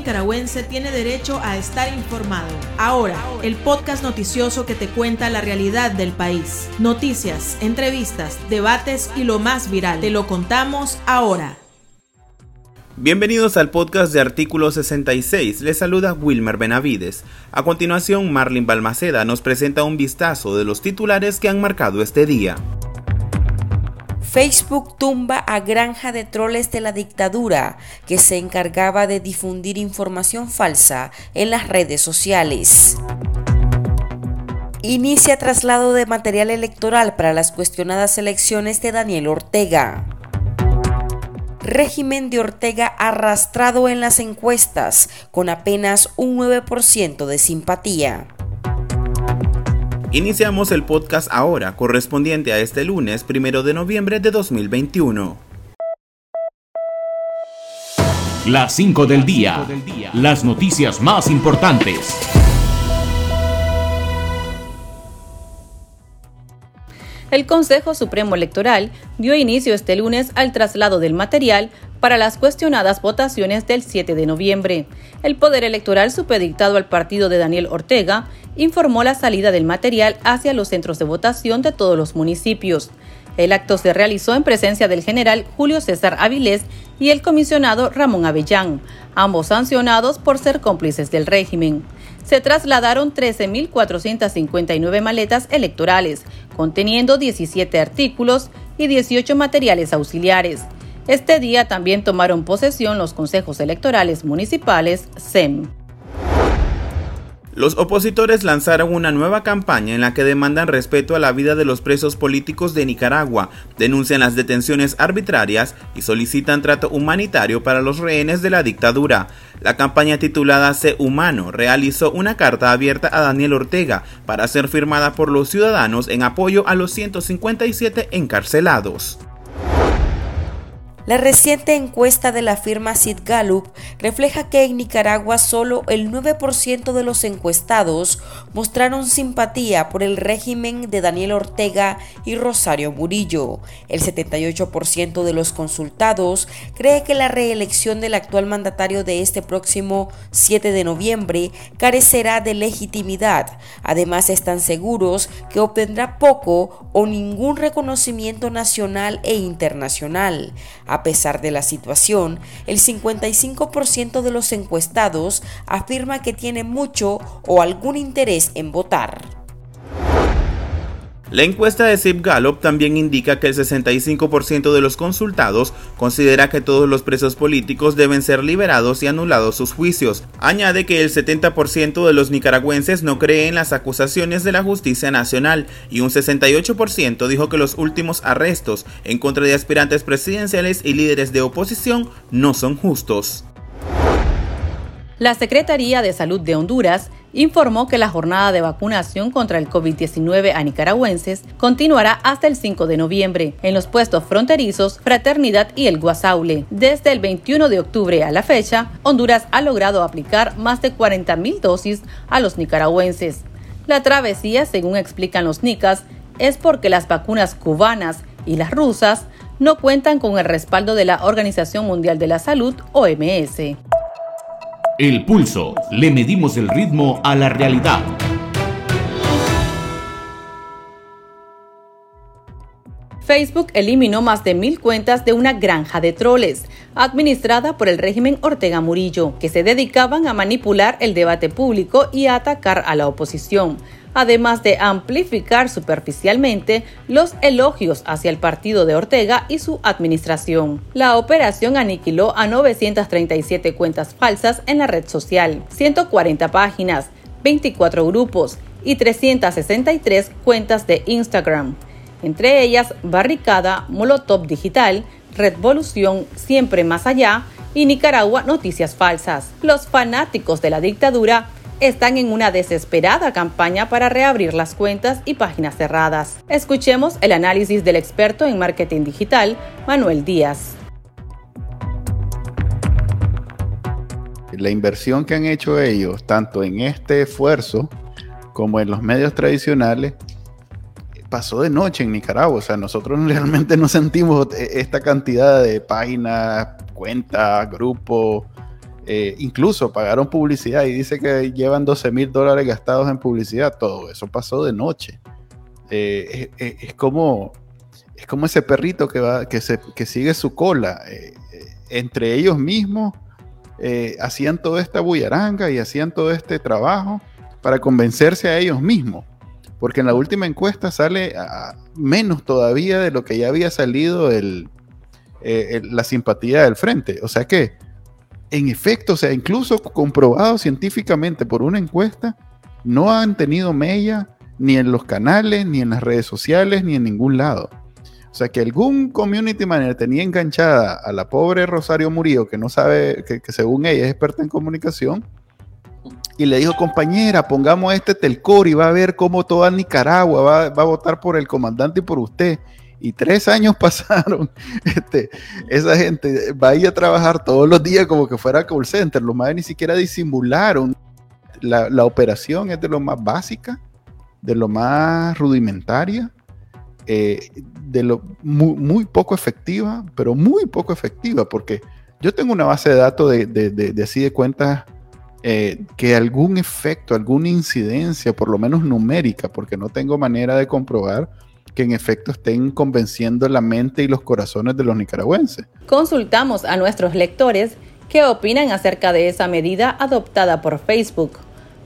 nicaragüense tiene derecho a estar informado. Ahora, el podcast noticioso que te cuenta la realidad del país. Noticias, entrevistas, debates y lo más viral. Te lo contamos ahora. Bienvenidos al podcast de Artículo 66. Les saluda Wilmer Benavides. A continuación, Marlin Balmaceda nos presenta un vistazo de los titulares que han marcado este día. Facebook tumba a Granja de Troles de la Dictadura, que se encargaba de difundir información falsa en las redes sociales. Inicia traslado de material electoral para las cuestionadas elecciones de Daniel Ortega. Régimen de Ortega arrastrado en las encuestas, con apenas un 9% de simpatía. Iniciamos el podcast ahora, correspondiente a este lunes, primero de noviembre de 2021. Las 5 del día. Las noticias más importantes. El Consejo Supremo Electoral dio inicio este lunes al traslado del material para las cuestionadas votaciones del 7 de noviembre. El Poder Electoral supedictado al partido de Daniel Ortega informó la salida del material hacia los centros de votación de todos los municipios. El acto se realizó en presencia del general Julio César Avilés y el comisionado Ramón Avellán, ambos sancionados por ser cómplices del régimen. Se trasladaron 13.459 maletas electorales, conteniendo 17 artículos y 18 materiales auxiliares. Este día también tomaron posesión los consejos electorales municipales SEM. Los opositores lanzaron una nueva campaña en la que demandan respeto a la vida de los presos políticos de Nicaragua, denuncian las detenciones arbitrarias y solicitan trato humanitario para los rehenes de la dictadura. La campaña titulada Sé Humano realizó una carta abierta a Daniel Ortega para ser firmada por los ciudadanos en apoyo a los 157 encarcelados. La reciente encuesta de la firma Sid Gallup refleja que en Nicaragua solo el 9% de los encuestados mostraron simpatía por el régimen de Daniel Ortega y Rosario Murillo. El 78% de los consultados cree que la reelección del actual mandatario de este próximo 7 de noviembre carecerá de legitimidad. Además están seguros que obtendrá poco o ningún reconocimiento nacional e internacional. Pesar de la situación, el 55% de los encuestados afirma que tiene mucho o algún interés en votar. La encuesta de Zip Gallup también indica que el 65% de los consultados considera que todos los presos políticos deben ser liberados y anulados sus juicios. Añade que el 70% de los nicaragüenses no cree en las acusaciones de la justicia nacional y un 68% dijo que los últimos arrestos en contra de aspirantes presidenciales y líderes de oposición no son justos. La Secretaría de Salud de Honduras informó que la jornada de vacunación contra el COVID-19 a nicaragüenses continuará hasta el 5 de noviembre en los puestos fronterizos Fraternidad y el Guasaule. Desde el 21 de octubre a la fecha, Honduras ha logrado aplicar más de 40.000 dosis a los nicaragüenses. La travesía, según explican los nicas, es porque las vacunas cubanas y las rusas no cuentan con el respaldo de la Organización Mundial de la Salud, OMS. El pulso. Le medimos el ritmo a la realidad. Facebook eliminó más de mil cuentas de una granja de troles, administrada por el régimen Ortega Murillo, que se dedicaban a manipular el debate público y a atacar a la oposición, además de amplificar superficialmente los elogios hacia el partido de Ortega y su administración. La operación aniquiló a 937 cuentas falsas en la red social, 140 páginas, 24 grupos y 363 cuentas de Instagram entre ellas Barricada, Molotov Digital, Revolución Siempre Más Allá y Nicaragua Noticias Falsas. Los fanáticos de la dictadura están en una desesperada campaña para reabrir las cuentas y páginas cerradas. Escuchemos el análisis del experto en marketing digital, Manuel Díaz. La inversión que han hecho ellos, tanto en este esfuerzo como en los medios tradicionales, pasó de noche en Nicaragua. O sea, nosotros realmente no sentimos esta cantidad de páginas, cuentas, grupos, Eh, incluso pagaron publicidad y dice que llevan 12 mil dólares gastados en publicidad. Todo eso pasó de noche. Eh, es, como, es como ese perrito que, va, que, se, que sigue su cola. Eh, entre ellos mismos hacían toda esta bullaranga y hacían todo este trabajo para convencerse a ellos mismos. Porque en la última encuesta sale menos todavía de lo que ya había salido el, la simpatía del frente. O sea que en efecto, o sea, incluso comprobado científicamente por una encuesta, no han tenido mella ni en los canales, ni en las redes sociales, ni en ningún lado. O sea, que algún community manager tenía enganchada a la pobre Rosario Murillo, que no sabe, que, según ella es experta en comunicación, y le dijo, compañera, pongamos este telcor y va a ver cómo toda Nicaragua va, va a votar por el comandante y por usted y tres años pasaron, este, esa gente va a ir a trabajar todos los días como que fuera call center, los más ni siquiera disimularon. La, operación es de lo más básica, de lo más rudimentaria, eh, de lo muy, poco efectiva, pero muy poco efectiva, porque yo tengo una base de datos de, de, así de cuentas eh, que algún efecto, alguna incidencia, por lo menos numérica, porque no tengo manera de comprobar, que en efecto estén convenciendo la mente y los corazones de los nicaragüenses. Consultamos a nuestros lectores qué opinan acerca de esa medida adoptada por Facebook.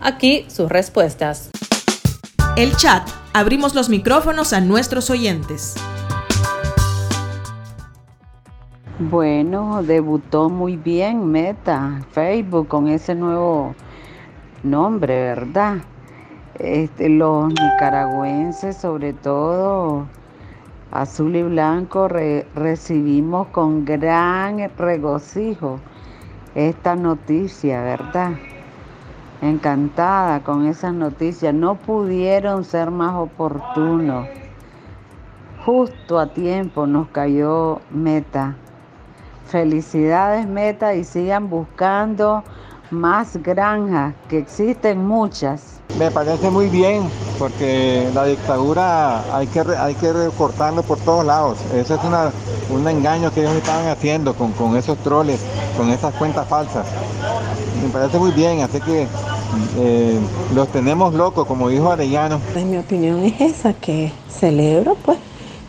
Aquí sus respuestas. El chat. Abrimos los micrófonos a nuestros oyentes. Bueno, debutó muy bien Meta, Facebook, con ese nuevo nombre, ¿verdad? Este, los nicaragüenses, sobre todo azul y blanco, recibimos con gran regocijo esta noticia, ¿verdad? Encantada con esa noticia. No pudieron ser más oportunos. Justo a tiempo nos cayó Meta. Felicidades Meta y sigan buscando más granjas, que existen muchas me parece muy bien porque la dictadura hay que, hay que recortarlo por todos lados. Eso es un engaño que ellos estaban haciendo con, con esos troles, con esas cuentas falsas. Me parece muy bien, así que eh, los tenemos locos, como dijo Arellano. Pues mi opinión es esa, que celebro pues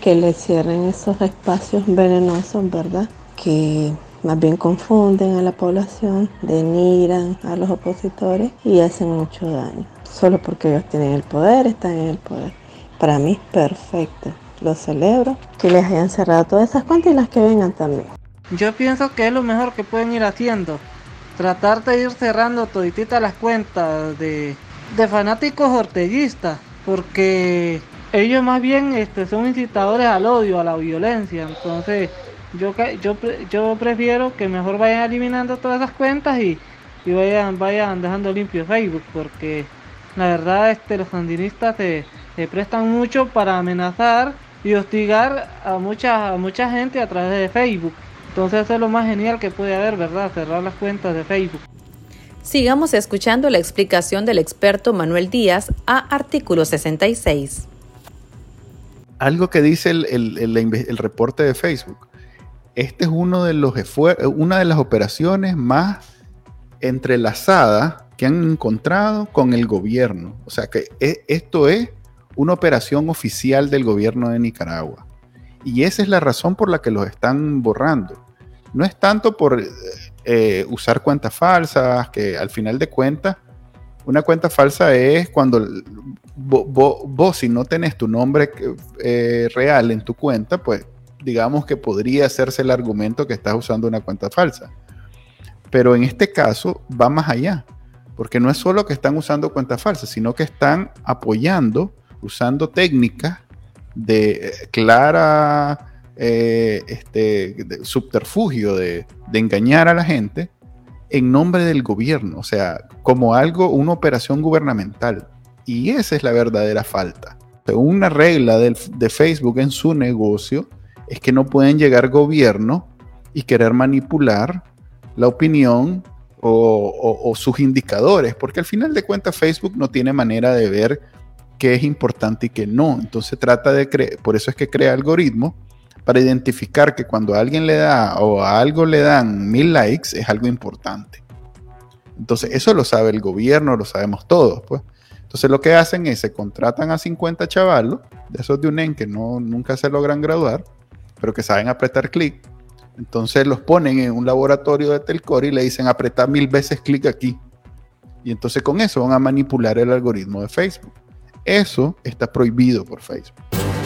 que le cierren esos espacios venenosos, ¿verdad? Que más bien confunden a la población, denigran a los opositores y hacen mucho daño solo porque ellos tienen el poder, están en el poder. Para mí es perfecto, lo celebro, que les hayan cerrado todas esas cuentas y las que vengan también. Yo pienso que es lo mejor que pueden ir haciendo, tratar de ir cerrando todititas las cuentas de, de fanáticos orteguistas, porque ellos más bien este, son incitadores al odio, a la violencia, entonces yo, yo, yo prefiero que mejor vayan eliminando todas esas cuentas y, y vayan, vayan dejando limpio Facebook, porque la verdad, este, los sandinistas se, prestan mucho para amenazar y hostigar a mucha, a mucha gente a través de Facebook. Entonces eso es lo más genial que puede haber, ¿verdad? Cerrar las cuentas de Facebook. Sigamos escuchando la explicación del experto Manuel Díaz a artículo 66. Algo que dice el, el reporte de Facebook. Este es uno de los una de las operaciones más entrelazadas que han encontrado con el gobierno. O sea que e, esto es una operación oficial del gobierno de Nicaragua. Y esa es la razón por la que los están borrando. No es tanto por eh, usar cuentas falsas, que al final de cuentas, una cuenta falsa es cuando vos, si no tenés tu nombre eh, real en tu cuenta, pues digamos que podría hacerse el argumento que estás usando una cuenta falsa. Pero en este caso va más allá. Porque no es solo que están usando cuentas falsas, sino que están apoyando, usando técnicas de eh, clara eh, este, subterfugio de, engañar a la gente en nombre del gobierno, o sea, como algo, una operación gubernamental. Y esa es la verdadera falta. Una regla de, de Facebook en su negocio es que no pueden llegar gobierno y querer manipular la opinión o, sus indicadores, porque al final de cuentas Facebook no tiene manera de ver qué es importante y qué no. Entonces trata de crear, por eso es que crea algoritmos para identificar que cuando alguien le da o a algo le dan mil likes es algo importante. Entonces, eso lo sabe el gobierno, lo sabemos todos, pues. Entonces, lo que hacen es se contratan a 50 chavalos, de esos de UNEN que no, nunca se logran graduar, pero que saben apretar clic. Entonces, los ponen en un laboratorio de Telcor y le dicen apretar mil veces clic aquí. Y entonces, con eso van a manipular el algoritmo de Facebook. Eso está prohibido por Facebook.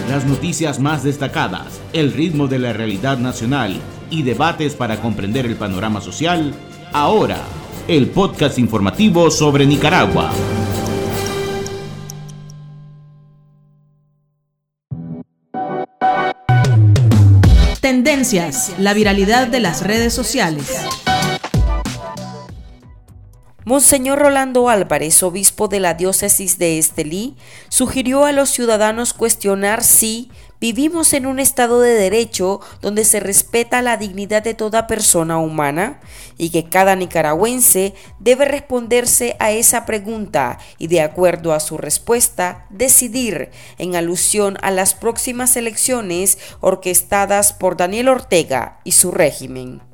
Las noticias más destacadas, el ritmo de la realidad nacional y debates para comprender el panorama social, ahora, el podcast informativo sobre Nicaragua. Tendencias, la viralidad de las redes sociales. Monseñor Rolando Álvarez, obispo de la diócesis de Estelí, sugirió a los ciudadanos cuestionar si vivimos en un estado de derecho donde se respeta la dignidad de toda persona humana y que cada nicaragüense debe responderse a esa pregunta y de acuerdo a su respuesta decidir en alusión a las próximas elecciones orquestadas por Daniel Ortega y su régimen.